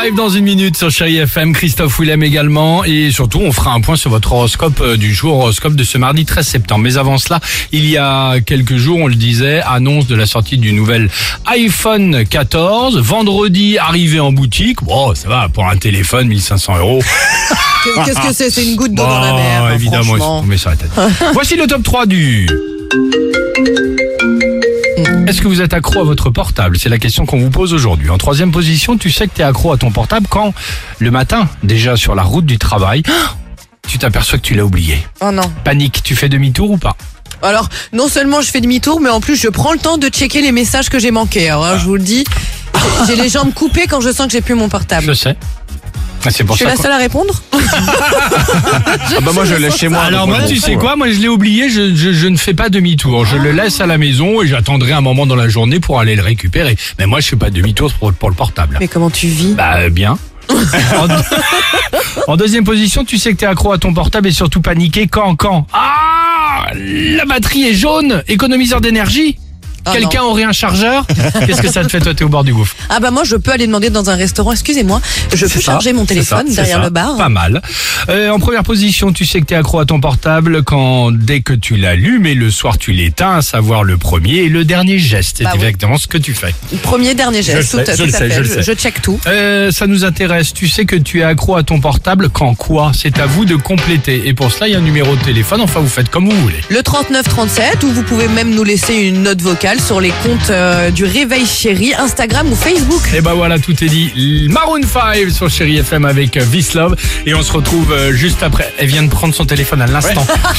5 dans une minute sur Chéri FM, Christophe Willem également et surtout on fera un point sur votre horoscope euh, du jour, horoscope de ce mardi 13 septembre. Mais avant cela, il y a quelques jours, on le disait, annonce de la sortie du nouvel iPhone 14, vendredi arrivé en boutique. Bon, ça va pour un téléphone 1500 euros. Qu'est-ce que c'est C'est une goutte d'eau dans la mer. hein, évidemment, faut franchement. tomber sur la tête. Voici le top 3 du... Est-ce que vous êtes accro à votre portable? C'est la question qu'on vous pose aujourd'hui. En troisième position, tu sais que tu es accro à ton portable quand, le matin, déjà sur la route du travail, tu t'aperçois que tu l'as oublié. Oh non. Panique, tu fais demi-tour ou pas? Alors, non seulement je fais demi-tour, mais en plus je prends le temps de checker les messages que j'ai manqués. Alors, hein, je vous le dis, j'ai- les jambes coupées quand je sens que j'ai plus mon Je portable. sais. Ah, C'est pour Je suis la seule à répondre Ah bah moi je l'ai chez moi. Alors moi, tu sais quoi Moi, je l'ai oublié. Je, je, je ne fais pas demi-tour. Je le laisse à la maison et j'attendrai un moment dans la journée pour aller le récupérer. Mais moi, je fais pas demi-tour pour, pour le portable. Mais comment tu vis Bah euh, bien. en, deux- en deuxième position, tu sais que t'es accro à ton portable et surtout paniqué quand quand? Ah La batterie est jaune, économiseur d'énergie. Ah, Quelqu'un aurait un chargeur? Qu'est-ce que ça te fait toi T'es au bord du gouffre? Ah bah moi je peux aller demander dans un restaurant, excusez-moi, je peux C'est ça, charger mon c'est téléphone ça, c'est derrière ça. le bar. Pas mal. Euh, en première position, tu sais que t'es accro à ton portable quand dès que tu l'allumes et le soir tu l'éteins, à savoir le premier et le dernier geste. C'est Bah oui. exactement ce que tu fais. Premier dernier geste, Je le tout, sais, à- je tout le à sais, fait. je le sais. je check tout. Euh, ça nous intéresse. Tu sais que tu es accro à ton portable quand quoi? C'est à vous de compléter. Et pour cela, il y a un numéro de téléphone. Enfin, vous faites comme vous voulez. Le 3937 ou vous pouvez même nous laisser une note vocale sur les comptes euh, du Réveil Chéri, Instagram ou Facebook. Et ben voilà, tout est dit. Maroon 5 sur Chéri FM avec euh, Love. Et on se retrouve euh, juste après. Elle vient de prendre son téléphone à l'instant.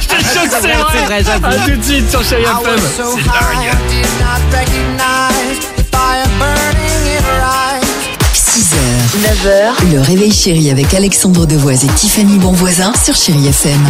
Je te c'est vrai. À tout de suite sur Chéri FM. so C'est high, dingue. I did not recognize the fire burning in her eyes. 6h, 9h, le réveil chéri avec Alexandre Devoise et Tiffany Bonvoisin sur Chéri FM.